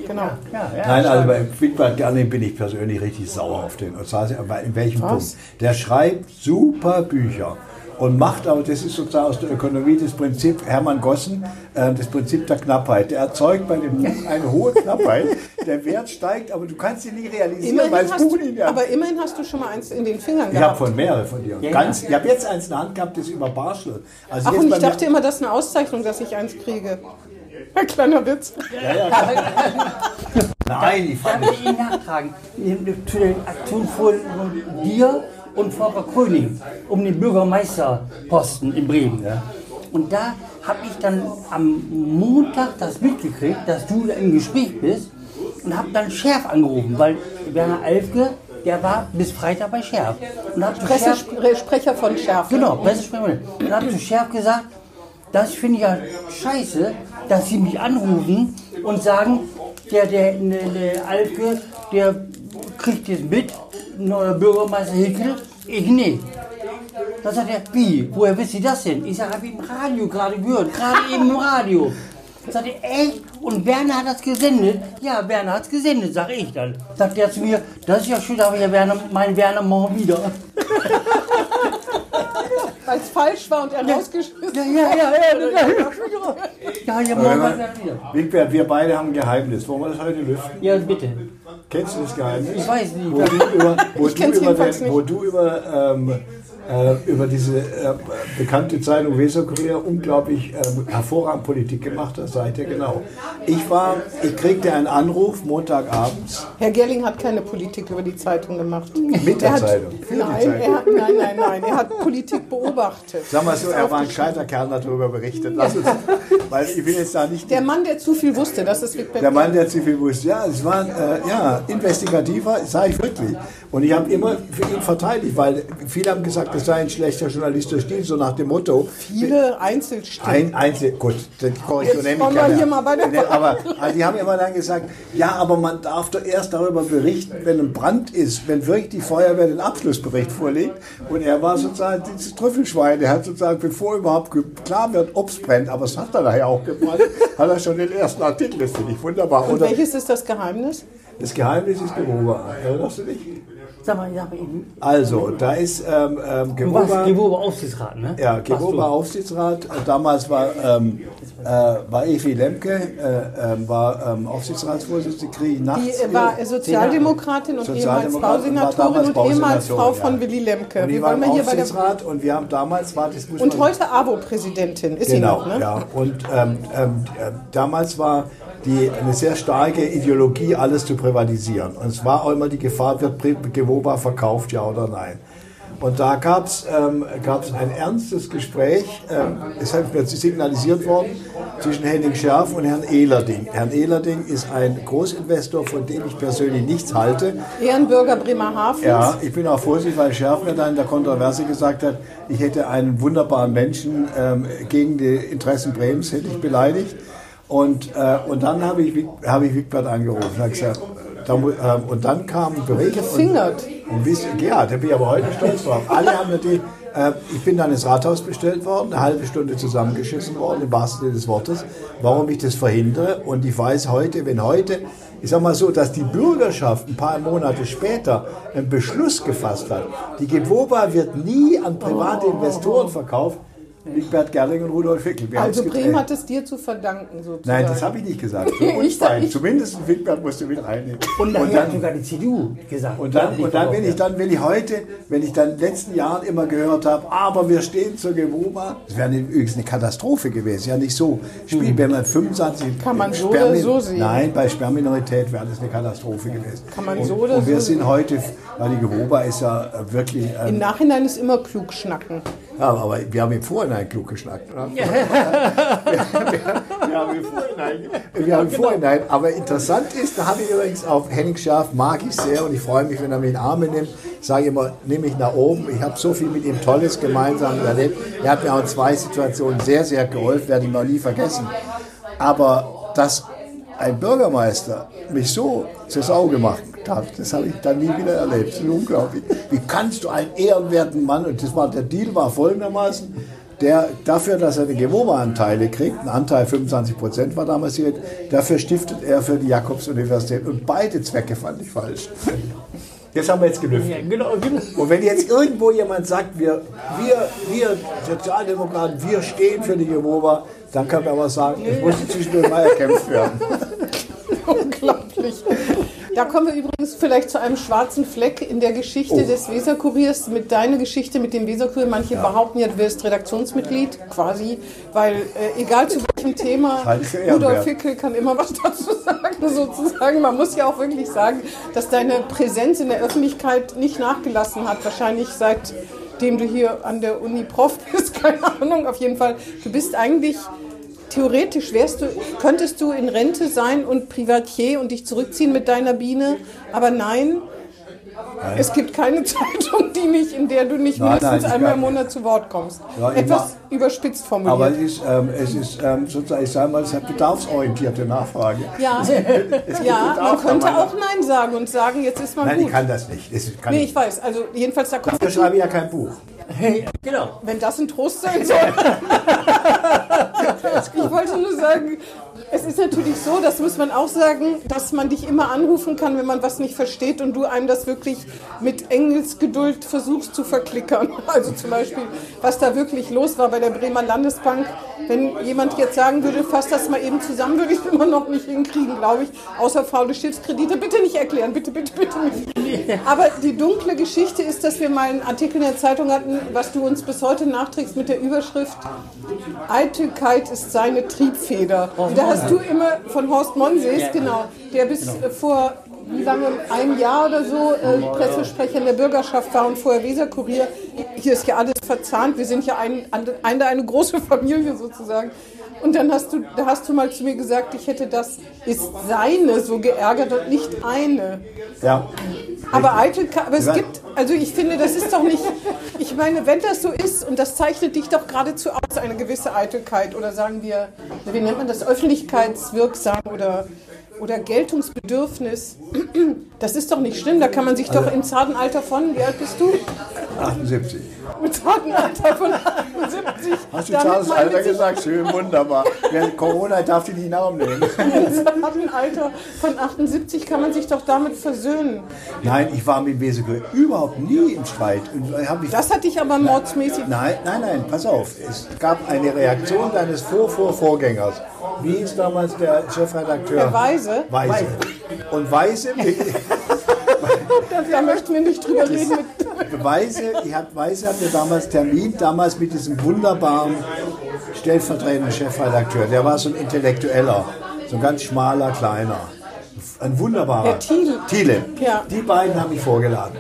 C: Genau.
B: Ja, ja,
D: Nein, also bei Wigbert Gerling bin ich persönlich richtig sauer auf den. Und zwar in welchem
C: Was?
D: Punkt? Der schreibt super Bücher und macht aber, das ist sozusagen aus der Ökonomie das Prinzip, Hermann Gossen, äh, das Prinzip der Knappheit. Der erzeugt bei dem Buch eine hohe Knappheit, der Wert steigt, aber du kannst ihn nie realisieren, weil das Buch
C: du,
D: nicht mehr...
C: aber immerhin hast du schon mal eins in den Fingern
D: Ich habe
C: gehabt.
D: von mehrere von dir.
B: Ja,
D: Ganz,
B: ja.
D: Ich habe jetzt eins in der Hand gehabt, das ist über Barschel. Also
C: Ach,
D: jetzt
C: und ich dachte immer, das ist eine Auszeichnung, dass ich eins kriege. Ein kleiner Witz.
D: Nein, ich
B: Darf
D: fand
B: ich Ihnen nachfragen? Zu den Aktionen von dir und Volker Kröning um den Bürgermeisterposten in Bremen. Und da habe ich dann am Montag das mitgekriegt, dass du im Gespräch bist und habe dann Schärf angerufen, weil Werner Alfke, der war bis Freitag bei Schärf. Und hab zu Schärf
C: Pressesprecher von Schärf.
B: Genau, Pressesprecher. Und habe zu Schärf gesagt, das finde ich ja scheiße, dass sie mich anrufen und sagen, der, der, der, der Alke, der kriegt jetzt mit, neuer Bürgermeister Hickel, ich nicht. Da sagt er, wie, woher wisst ihr das denn? Ich sage, habe ich im Radio gerade gehört, gerade eben im Radio. Sagt er, echt? Und Werner hat das gesendet? Ja, Werner hat es gesendet, sage ich dann. Sagt er zu mir, das ist ja schön, aber ja Werner, mein Werner morgen wieder.
C: Weil es falsch war und er rausgeschmissen
B: Ja, ja, ja, ja, ja. Ja, ja, morgen war Werner wieder.
D: Wigbert, wir beide haben ein Geheimnis. Wollen wir das heute lüften?
B: Ja, bitte.
D: Kennst du das Geheimnis?
B: Ich weiß nicht.
D: Wo du über, wo
C: Ich
D: du über, den,
C: nicht.
D: wo du über, ähm, äh, über diese äh, bekannte Zeitung Weserkurier unglaublich ähm, hervorragend Politik gemacht hast, seid ihr genau. Ich war, ich kriegte einen Anruf Montagabends
C: Herr Gerling hat keine Politik über die Zeitung gemacht.
D: mit der
C: Er hat,
D: Zeitung.
C: Nein,
D: Zeitung.
C: hat, nein, nein, nein. Er hat Politik beobachtet.
D: Sag mal so, er war ein gescheiter Kerl, der darüber berichtet. Lass uns, weil ich will jetzt da nicht
C: Der Mann, der zu viel wusste, das ist Wigbert
D: Der Mann, der zu viel wusste. Ja, es war äh, ja, investigativer, sage ich wirklich. Und ich habe immer für ihn verteidigt, weil viele haben gesagt, das sei ein schlechter journalistischer Stil, so nach dem Motto.
C: Viele Einzelstimmen.
D: Ein Einzel, gut, die Korrektur
C: Jetzt
D: nenne ich
C: kommen wir
D: gerne.
C: hier mal bei der
D: Aber also die haben immer dann gesagt, ja, aber man darf doch erst darüber berichten, wenn ein Brand ist, wenn wirklich die Feuerwehr den Abschlussbericht vorlegt. Und er war sozusagen dieses Trüffelschwein. Er hat sozusagen, bevor überhaupt klar wird, ob es brennt, aber es hat er nachher auch gebrannt, hat er schon den ersten Artikel. Das finde ich wunderbar.
C: Und
D: Oder
C: welches ist das Geheimnis?
D: das Geheimnis ist Gewoba. Erinnerst du dich?
B: Sag mal, sag mal eben.
D: Also, da ist ähm, ähm,
B: Du warst
D: Gewoba.
B: Aufsichtsrat, ne?
D: Ja, Gewoba? Aufsichtsrat. Äh, Damals war, ähm, äh, war Evi Lemke, äh, ähm, war ähm, Aufsichtsratsvorsitzende, kriege ich nachts.
C: Die äh, war Sozialdemokratin und ehemals
D: Sozialdemokratin, war
C: Bausenatorin
D: damals
C: und ehemals Frau von
D: ja.
C: Willy Lemke.
D: Und die
C: Wir
D: war im
C: mal hier bei der
D: Aufsichtsrat und wir haben damals, warte, das muss
C: und heute AWO-Präsidentin ist sie
D: Genau,
C: noch, ne?
D: ja. Und ähm, ähm, äh, damals war die, eine sehr starke Ideologie, alles zu privatisieren. Und es war auch immer die Gefahr, wird Gewoba verkauft, ja oder nein. Und da gab es ähm, gab's ein ernstes Gespräch, ähm, es hat mir signalisiert worden, zwischen Henning Scherf und Herrn Ehlerding. Herrn Ehlerding ist ein Großinvestor, von dem ich persönlich nichts halte.
C: Ehrenbürger Bremerhaven.
D: Ja, ich bin auch vorsichtig, weil Schärf mir da in der Kontroverse gesagt hat, ich hätte einen wunderbaren Menschen ähm, gegen die Interessen Bremens hätte ich beleidigt. Und, äh, und dann habe ich, habe ich Wigbert angerufen und gesagt, da, ähm, und dann kam Bericht.
C: Gefingert.
D: Und, und ja, da bin ich aber heute stolz drauf. Alle haben die, äh, ich bin dann ins Rathaus bestellt worden, eine halbe Stunde zusammengeschissen worden, im wahrsten Sinne des Wortes, warum ich das verhindere. Und ich weiß heute, wenn heute, ich sag mal so, dass die Bürgerschaft ein paar Monate später einen Beschluss gefasst hat, die Gewoba wird nie an private Investoren verkauft, Wigbert Gerling und Rudolf Hickel. Wir
C: Also Bremen hat es dir zu verdanken, sozusagen.
D: Nein, das habe ich nicht gesagt. Für uns beiden. Zumindest Wigbert musst du mit reinnehmen.
B: Und
D: Und
B: hat
D: dann-
B: sogar die CDU gesagt.
D: und dann, und dann, wenn ich dann, wenn ich heute, wenn ich dann in den letzten Jahren immer gehört habe, aber wir stehen zur Gewoba, das wäre übrigens eine Katastrophe gewesen, ja nicht so. Spiel, wenn man 25
C: Hm. Kann man so oder so sehen.
D: Nein, bei Sperrminorität wäre das eine Katastrophe gewesen.
C: Kann man
D: und,
C: so oder
D: und wir
C: so
D: sind heute, weil die Gewoba ist ja wirklich,
C: Im
D: ähm,
C: Nachhinein ist immer klug schnacken.
D: Ja, aber wir haben im Vorhinein klug geschnackt. Oder? wir haben im Vorhinein, wir haben im Vorhinein, aber interessant ist, da habe ich übrigens auf Henning Scharf, mag ich sehr und ich freue mich, wenn er mich in die Arme nimmt. Ich sage immer, nehme mich nach oben. Ich habe so viel mit ihm Tolles gemeinsam erlebt. Er hat mir auch in zwei Situationen sehr, sehr geholfen, werde ich noch nie vergessen. Aber dass ein Bürgermeister mich so zur Sau gemacht das habe ich dann nie wieder erlebt. Das ist unglaublich. Wie kannst du einen ehrenwerten Mann, und das war, der Deal war folgendermaßen, der dafür, dass er die Gewoba-Anteile kriegt, ein Anteil 25 Prozent war damals hier, dafür stiftet er für die Jakobs-Universität. Und beide Zwecke fand ich falsch. Jetzt haben wir jetzt gelüftet.
B: Ja, genau, genau.
D: Und wenn jetzt irgendwo jemand sagt, wir, wir, wir Sozialdemokraten, wir stehen für die Gewoba, dann kann man aber sagen, es muss zwischendurch mal erkämpft werden.
C: Unglaublich. Da kommen wir übrigens vielleicht zu einem schwarzen Fleck in der Geschichte
D: Oh.
C: des Weserkuriers mit deiner Geschichte mit dem Weserkurier. Manche behaupten ja, du wirst Redaktionsmitglied, quasi, weil äh, egal zu welchem Thema. Rudolf Hickel kann immer was dazu sagen, sozusagen. Man muss ja auch wirklich sagen, dass deine Präsenz in der Öffentlichkeit nicht nachgelassen hat. Wahrscheinlich seitdem du hier an der Uni Prof bist, keine Ahnung, auf jeden Fall. Du bist eigentlich Theoretisch wärst du, könntest du in Rente sein und Privatier und dich zurückziehen mit deiner Biene, aber nein, es gibt keine Zeitung, die nicht, in der du nicht
D: Nein,
C: mindestens
D: nein, ich
C: einmal im Monat zu Wort kommst.
D: Ja, ich
C: Etwas überspitzt formuliert.
D: Aber es ist, ähm, es ist ähm, sozusagen, ich sage mal, es ist eine bedarfsorientierte Nachfrage.
C: ja, ja man könnte auch Nein sagen und sagen, jetzt ist man
D: Nein, ich
C: gut.
D: kann das nicht. Das kann
C: Nee,
D: ich.
C: ich weiß. Also jedenfalls da kommt
D: Dafür schreibe ich ja kein Buch.
B: genau.
C: Wenn das ein Trost sein soll. ich wollte nur sagen, es ist natürlich so, das muss man auch sagen, dass man dich immer anrufen kann, wenn man was nicht versteht und du einem das wirklich mit Engelsgeduld versuchst zu verklickern. Also zum Beispiel, was da wirklich los war bei der Bremer Landesbank. Wenn jemand jetzt sagen würde, fass das mal eben zusammen, würde ich es immer noch nicht hinkriegen, glaube ich. Außer faule Schiffskredite. Bitte nicht erklären, bitte, bitte, bitte nicht. Aber die dunkle Geschichte ist, dass wir mal einen Artikel in der Zeitung hatten, was du uns bis heute nachträgst mit der Überschrift Eitelkeit ist seine Triebfeder. Und da hast du immer von Horst Monsees, genau, der bis äh, vor wie lange, ein Jahr oder so äh, Pressesprecher in der Bürgerschaft war und vorher Weserkurier. Hier ist ja alles verzahnt, wir sind ja ein, eine, eine große Familie sozusagen. Und dann hast du, da hast du mal zu mir gesagt, ich hätte das ist seine so geärgert und nicht eine.
D: Ja.
C: Aber Eitelkeit, aber es gibt, also ich finde, das ist doch nicht, ich meine, wenn das so ist, und das zeichnet dich doch geradezu aus, eine gewisse Eitelkeit, oder sagen wir, wie nennt man das, öffentlichkeitswirksam oder, oder Geltungsbedürfnis, das ist doch nicht schlimm, da kann man sich doch im zarten Alter von, wie alt bist du?
D: 78.
C: Im zarten Alter von 78.
D: Hast du Charles Alter
C: mit
D: gesagt? Schön, wunderbar. Während Corona darf die nicht Namen nehmen.
C: Im zarten Alter von 78 kann man sich doch damit versöhnen.
D: Nein, ich war mit Wesekel überhaupt nie im Streit. Mich
C: Das hat dich aber mordsmäßig
D: Nein, nein, nein, pass auf. Es gab eine Reaktion deines Vor-Vor-Vorgängers. Wie hieß damals der Chefredakteur?
C: Herr Weise.
D: Weise. Und Weise,
C: Da möchten wir nicht drüber reden.
D: Weise, ich hab, Weise hatte damals Termin, damals mit diesem wunderbaren stellvertretenden Chefredakteur. Der war so ein Intellektueller, so ein ganz schmaler, kleiner. Ein wunderbarer.
C: Herr Thiele.
D: Thiele.
C: Ja.
D: Die beiden haben mich vorgeladen.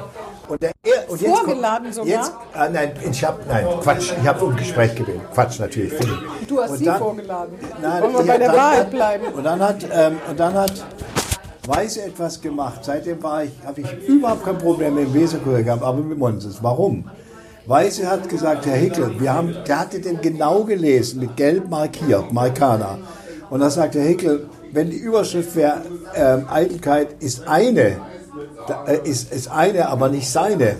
D: Und der, er- und jetzt,
C: Vorgeladen
D: kommt-
C: sogar?
D: Jetzt, ah, nein, ich hab, nein, Quatsch. Ich habe um Gespräch gebeten. Quatsch, natürlich.
C: Du hast
D: Und
C: sie
D: dann-
C: vorgeladen.
D: Nein,
C: Wollen wir bei der
D: dann
C: Wahrheit bleiben?
D: Und dann hat, ähm, und dann hat Weise etwas gemacht. Seitdem ich, habe ich überhaupt kein Problem mit dem Weserkurier gehabt, aber mit Monses. Warum? Weise hat gesagt, Herr Hickel, wir haben, der hatte den genau gelesen, mit gelb markiert, Markana. Und da sagt Herr Hickel, wenn die Überschrift wäre, ähm, Eitelkeit ist eine, da, äh, ist, ist eine, aber nicht seine,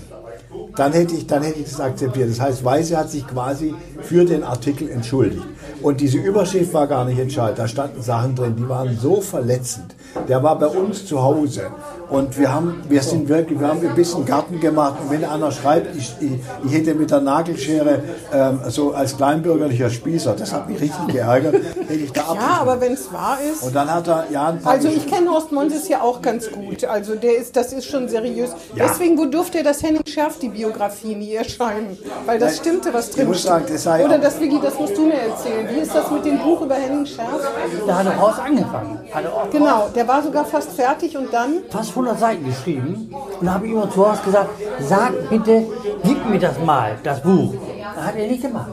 D: dann hätte ich, dann hätte ich das akzeptiert. Das heißt, Weise hat sich quasi für den Artikel entschuldigt. Und diese Überschrift war gar nicht entscheidend. Da standen Sachen drin, die waren so verletzend. Der war bei uns zu Hause. Und wir haben, wir sind wirklich, wir haben ein bisschen Garten gemacht. Und wenn einer schreibt, ich, ich, ich hätte mit der Nagelschere ähm, so als kleinbürgerlicher Spießer, das hat mich richtig geärgert, hätte ich da
C: Ja, aber wenn es wahr ist.
D: Und dann hat er, ja, ein paar
C: Also ich kenne Horst Monses ja auch ganz gut. Also der ist, das ist schon seriös. Deswegen, wo durfte das Henning Schärf die Biografie nie erscheinen? Weil das
D: Nein,
C: stimmte, was drin
D: muss
C: steht.
D: sagen, das sei
C: Oder das, Vicky, das musst du mir erzählen. Wie ist das mit dem Buch über Henning Schärf?
B: Da hat er Horst angefangen. Hat er auch
C: Genau, der war sogar fast fertig und dann
B: fast 100 Seiten geschrieben. Und da habe ich immer zu Horst gesagt, sag bitte, gib mir das mal, das Buch. Das hat er nicht gemacht.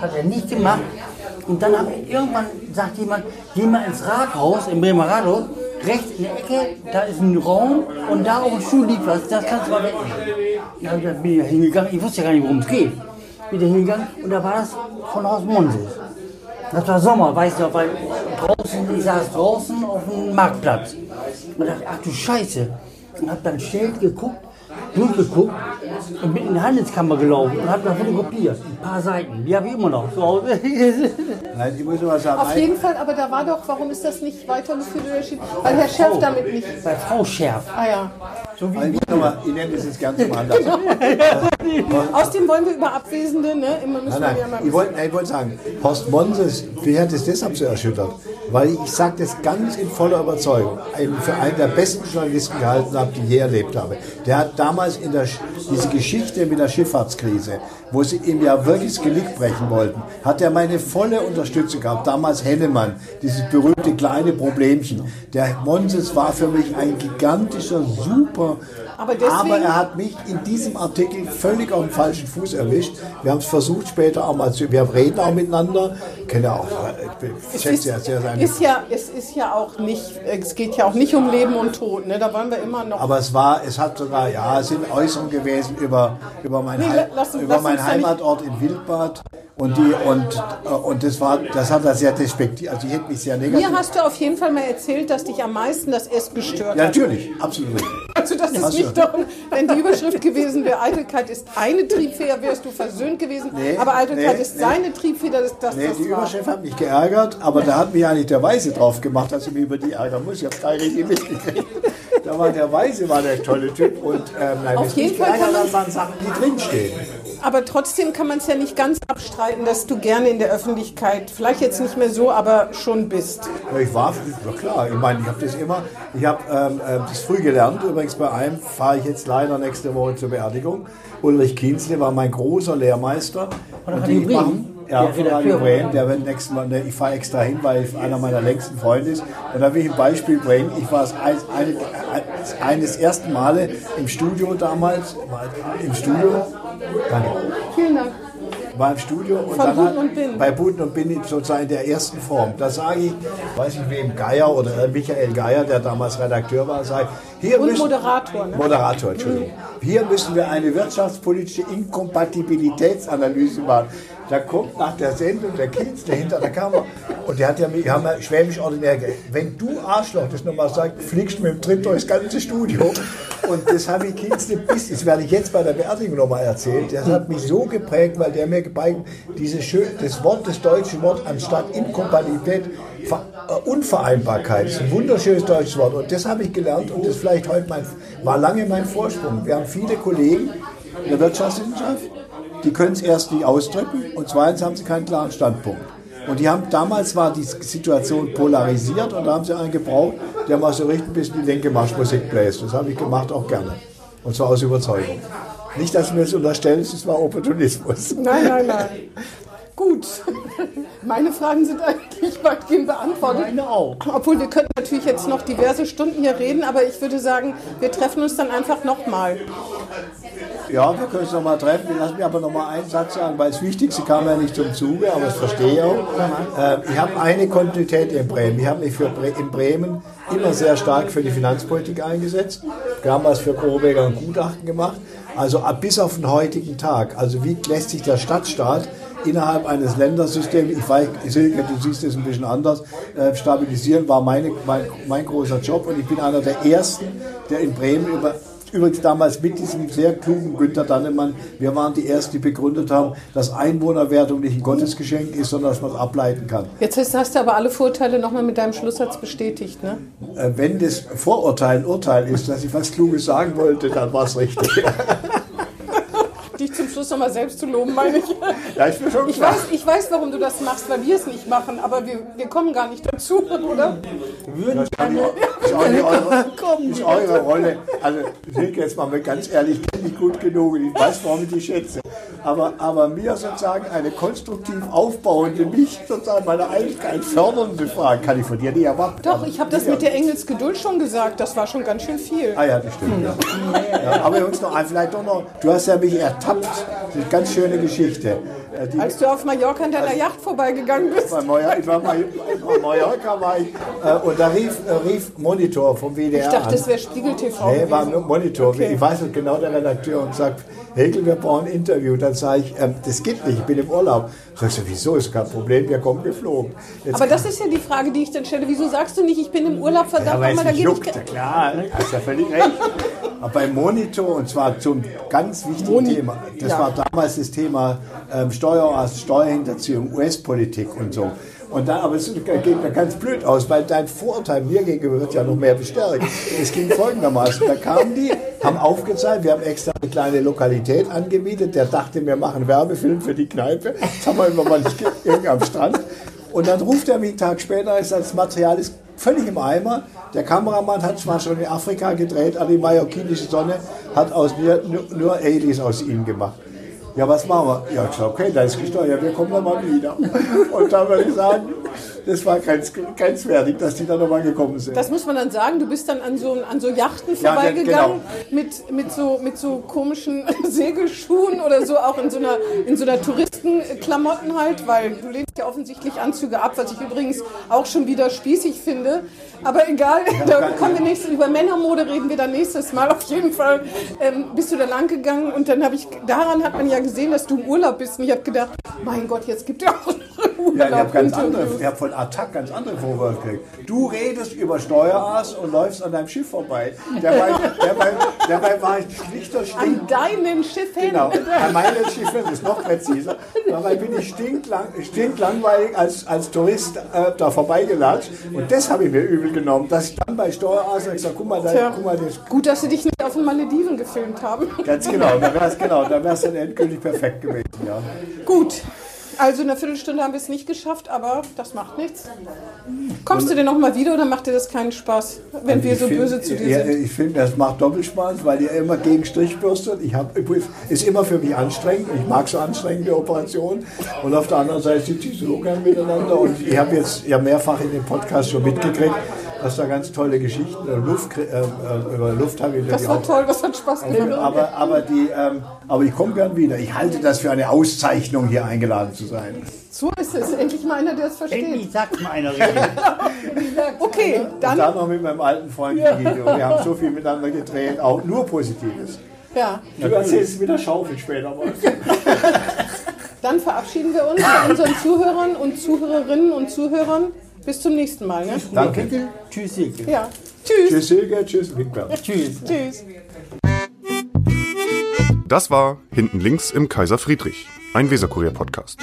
B: Hat er nicht gemacht. Und dann habe ich, irgendwann sagt jemand, geh mal ins Rathaus in Bremer Rathaus, rechts in der Ecke, da ist ein Raum und da auf dem Stuhl liegt was, das kannst du mal wegnehmen. Ich- da bin ich da hingegangen, ich wusste ja gar nicht, worum es geht. Bin da hingegangen und da war das von Horst Monses. Das war Sommer, weißt du, weil draußen, ich saß draußen auf dem Marktplatz. Und dachte, ach du Scheiße. Und hab dann schnell geguckt, durchgeguckt und bin in die Handelskammer gelaufen und hab da fotokopiert. Ein paar Seiten. Die habe ich immer noch zu Hause.
D: Nein, ich muss mal sagen,
C: auf jeden Fall, aber da war doch, warum ist das nicht weitergeführt oder erschienen? Weil Herr Schärf damit nicht.
B: Bei Frau Schärf.
C: Ah ja.
B: So wie
D: ich, mal, ich nenne das jetzt ganz zum Anlass.
C: Außerdem wollen wir über Abwesende, ne? Immer müssen
D: Nein,
C: wir ja
D: nein,
C: mal.
D: ich wollte, nein, ich wollte sagen, Horst Monses, mich hat es deshalb so erschüttert. Weil ich sage das ganz in voller Überzeugung, für einen der besten Journalisten gehalten habe, die ich je erlebt habe. Der hat damals in der, diese Geschichte mit der Schifffahrtskrise, wo sie ihm ja wirklich das Genick brechen wollten, hat er meine volle Unterstützung gehabt. Damals Hennemann, dieses berühmte kleine Problemchen. Der Monses war für mich ein gigantischer, super
C: Aber
D: aber er hat mich in diesem Artikel völlig auf dem falschen Fuß erwischt. Wir haben es versucht später auch mal zu, wir reden auch miteinander, kenne ja auch, ich
C: Es
D: schätze
C: ist,
D: ja sehr seine,
C: ist ja, es ist ja auch nicht, es geht ja auch nicht um Leben und Tod, ne? Da wollen wir immer noch.
D: aber es war, es hat sogar, ja, es sind Äußerungen gewesen über, über mein,
C: Nee,
D: Heim,
C: lass uns-
D: über
C: lass
D: mein
C: uns da nicht-
D: Heimatort in Wildbad und die, und, äh, und das war, das hat er sehr despektiert, also ich hätte mich sehr negativ.
C: Mir hast du auf jeden Fall mal erzählt, dass dich am meisten das S gestört
D: ja,
C: hat.
D: natürlich, absolut richtig.
C: Also das ist nicht darum, wenn die Überschrift gewesen wäre, Eitelkeit ist eine Triebfeder, wärst du versöhnt gewesen.
D: Nee,
C: aber Eitelkeit
D: nee,
C: ist
D: nee.
C: seine Triebfeder, das, das,
D: Nee,
C: das
D: die
C: war.
D: Überschrift hat mich geärgert, aber da hat mich eigentlich der Weise drauf gemacht, dass ich mich über die ärgern muss. Ich habe gar nicht richtig mitgekriegt. Da war der Weise, war der tolle Typ. Und ähm, nein,
C: Auf jeden Fall kann man-
D: Sachen, die drinstehen.
C: Aber trotzdem kann man es ja nicht ganz abstreiten, dass du gerne in der Öffentlichkeit, vielleicht jetzt nicht mehr so, aber schon bist.
D: Ja, ich war, war klar, ich meine, ich habe das immer, ich habe ähm, ähm, das früh gelernt. Übrigens bei einem fahre ich jetzt leider nächste Woche zur Beerdigung. Ulrich Kienzle war mein großer Lehrmeister. Und
B: Radio
D: die machen- Ja,
B: Der
D: von Radio. Bremen, der wird nächstes Mal, ne, ich fahre extra hin, weil ich einer meiner längsten Freunde ist. Und da will ich ein Beispiel bringen. Ich war das ein, eine, ein- eines ersten Male im Studio damals, im Studio, danke,
C: Vielen Dank.
D: war im Studio und
C: Von
D: dann
C: Buten
D: hat,
C: und Bin.
D: bei Buten und Bin sozusagen in der ersten Form. Da sage ich, weiß ich wem, Geier oder äh, Michael Geier, der damals Redakteur war, ich, hier
C: Und
D: müssen,
C: Moderator, ne?
D: Moderator, Entschuldigung. Hier müssen wir eine wirtschaftspolitische Inkompatibilitätsanalyse machen. Da kommt nach der Sendung der Kiez dahinter, da kam er, und der hat ja mich, haben wir schwäbisch ordinär gesagt, wenn du Arschloch das nochmal sagst, fliegst du mit dem Tritt durchs ganze Studio. Und das habe ich Kienzle bis, das werde ich jetzt bei der Beerdigung nochmal erzählen, das hat mich so geprägt, weil der mir beigebracht diese schön, das Wort, das deutsche Wort anstatt Inkompatibilität, Unvereinbarkeit, das ist ein wunderschönes deutsches Wort. Und das habe ich gelernt und das vielleicht heute mein, war lange mein Vorsprung. Wir haben viele Kollegen in der Wirtschaftswissenschaft, die können es erst nicht ausdrücken und zweitens haben sie keinen klaren Standpunkt. Und die haben, damals war die Situation polarisiert und da haben sie einen gebraucht, der mal so richtig ein bisschen die linke Marschmusik bläst. Das habe ich gemacht, auch gerne. Und zwar aus Überzeugung. Nicht, dass du mir das unterstellst, es war Opportunismus.
C: Nein, nein, nein. Gut. Meine Fragen sind eigentlich weitgehend beantwortet.
D: Meine auch.
C: Obwohl wir könnten natürlich jetzt noch diverse Stunden hier reden, aber ich würde sagen, wir treffen uns dann einfach nochmal.
D: Ja, wir können uns noch mal treffen. Lass mich aber noch mal einen Satz sagen, weil das Wichtigste kam ja nicht zum Zuge, aber das verstehe ich auch. Äh, ich habe eine Kontinuität in Bremen. Ich habe mich für in Bremen immer sehr stark für die Finanzpolitik eingesetzt. Wir haben was für Grobecker ein Gutachten gemacht. Also ab bis auf den heutigen Tag. Also wie lässt sich der Stadtstaat innerhalb eines Ländersystems, ich weiß, Silke, du siehst es ein bisschen anders, äh, stabilisieren war meine, mein, mein großer Job und ich bin einer der Ersten, der in Bremen über Übrigens damals mit diesem sehr klugen Günther Dannemann, wir waren die Ersten, die begründet haben, dass Einwohnerwertung nicht ein Gottesgeschenk ist, sondern dass man es ableiten kann.
C: Jetzt hast, hast du aber alle Vorurteile nochmal mit deinem Schlusssatz bestätigt, ne?
D: Äh, Wenn das Vorurteil ein Urteil ist, dass ich was Kluges sagen wollte, dann war es richtig.
C: Dich zum Schluss nochmal selbst zu loben, meine ich.
D: ja, ist mir schon
C: Ich weiß, ich weiß, warum du das machst, weil wir es nicht machen, aber wir, wir kommen gar nicht dazu, oder?
B: Würden
D: Ist auch nicht eure, ist eure Rolle. Also, Silke, jetzt mal ganz ehrlich, ich kenne dich gut genug und ich weiß, warum ich die schätze. Aber, aber mir sozusagen eine konstruktiv aufbauende, mich sozusagen meine Einigkeit fördernde Frage, kann ich von dir nicht erwarten.
C: Doch, ich habe das mit der Engelsgeduld schon gesagt, das war schon ganz schön viel.
D: Ah ja, das stimmt. Ja. Ja, aber uns noch ein, vielleicht doch noch, du hast ja mich ertappt, ist eine ganz schöne Geschichte. Äh, Die,
C: Als du auf Mallorca in deiner Yacht vorbeigegangen bist.
D: bei Mallorca, ich war bei, bei Mallorca war ich, äh, und da rief, äh, rief Monitor vom WDR
C: Ich dachte,
D: an.
C: das wäre Spiegel TV.
D: Nee, war nur Monitor.
C: Okay.
D: Ich weiß noch genau der Redakteur und sagt, Hegel, wir brauchen ein Interview. Dann sage ich, ähm, das geht nicht, ich bin im Urlaub. Sagst du, wieso? Ist kein Problem, wir kommen geflogen. Jetzt
C: Aber das ist ja die Frage, die ich dann stelle. Wieso sagst du nicht, ich bin im Urlaub, verdammt
D: ja,
C: nochmal, da gebe
D: juckt. Ja,
C: ich...
D: klar, hast ja völlig recht. Aber beim Monitor, und zwar zum ganz wichtigen
C: Moni-
D: Thema, das
C: ja.
D: war damals das Thema ähm, Steueroast, Steuerhinterziehung, US-Politik und so. Und da, aber es geht mir ganz blöd aus, weil dein Vorurteil mir gegenüber wird ja noch mehr bestärkt. Es ging folgendermaßen, da kamen die, haben aufgezeigt, wir haben extra eine kleine Lokalität angemietet, der dachte, wir machen Werbefilm für die Kneipe. Das haben wir immer mal nicht ge- irgendwie am Strand. Und dann ruft er mich einen Tag später, ist das Material ist völlig im Eimer. Der Kameramann hat zwar schon in Afrika gedreht, aber die mallorquinische Sonne hat aus mir nur, nur Aliens aus ihm gemacht. Ja, was machen wir? Ja, ich sag, okay, da ist gesteuert, wir kommen dann mal wieder. Und da würde ich sagen, das war ganz, ganz wertig, dass die da nochmal gekommen sind.
C: Das muss man dann sagen. Du bist dann an so, an so Yachten
D: Ja,
C: vorbeigegangen
D: genau.
C: mit, mit, so, mit so komischen Segelschuhen oder so, auch in so einer, in so einer Touristenklamotten halt, weil du lehnst ja offensichtlich Anzüge ab, was ich übrigens auch schon wieder spießig finde. Aber egal, da kommen wir nächstes, über Männermode reden wir dann nächstes Mal. Auf jeden Fall ähm, bist du da lang gegangen und dann habe ich, daran hat man ja gesehen, dass du im Urlaub bist. Und ich habe gedacht, mein Gott, jetzt gibt er auch Urlaub.
D: Ja, ich habe ganz andere, ich habe von Attac ganz andere Vorwürfe gekriegt. Du redest über Steuerass und läufst an deinem Schiff vorbei. Dabei, dabei, dabei war ich schlichter Stink.
C: An deinen Schiffen.
D: Genau, an meinen Schiffen ist noch präziser. Dabei bin ich stinklang, stinklangweilig als, als Tourist äh, da vorbeigelatscht. Und das habe ich mir übel genommen, dass ich dann bei Steuerass und gesagt guck mal, da,
C: Tja.
D: guck mal, das
C: Gut, dass sie dich nicht auf den Malediven gefilmt haben.
D: Ganz genau, da wäre es genau, da wär's dann endgültig perfekt gewesen. Ja.
C: Gut. Also in einer Viertelstunde haben wir es nicht geschafft, aber das macht nichts. Kommst du denn noch mal wieder oder macht dir das keinen Spaß, wenn wir
D: Ich
C: so
D: find-
C: böse zu dir
D: ja,
C: sind?
D: Ich finde, das macht Doppelspaß, weil ihr immer gegen Strich bürstet. Ich hab, ist immer für mich anstrengend. Ich mag so anstrengende Operationen. Und auf der anderen Seite sind die so gern miteinander. Und ich habe jetzt ja mehrfach in dem Podcast schon mitgekriegt, dass da ganz tolle Geschichten über Luft, äh, äh, über Lufthansa
C: Das
D: die
C: war
D: auch-
C: toll, das hat Spaß gemacht.
D: aber, aber, die, ähm, aber ich komme gern wieder. Ich halte das für eine Auszeichnung, hier eingeladen zu sein.
C: So ist es. Endlich mal einer, der es versteht.
B: Endlich sagt mal einer richtig.
C: Okay,
D: Und
C: dann.
D: dann noch mit meinem alten Freund Guido. Wir haben so viel miteinander gedreht, auch nur Positives.
C: Ja,
D: Du erzählst mit der Schaufel später mal.
C: dann verabschieden wir uns von unseren Zuhörern und Zuhörerinnen und Zuhörern. Bis zum nächsten Mal. Ne?
D: Danke.
B: Hickel, Tschüss, Hickel.
C: Ja. Tschüss.
D: Tschüss Silke, tschüss Winkler.
B: Tschüss.
C: Tschüss.
A: Das war Hinten links im Kaiser Friedrich, ein Weserkurier-Podcast.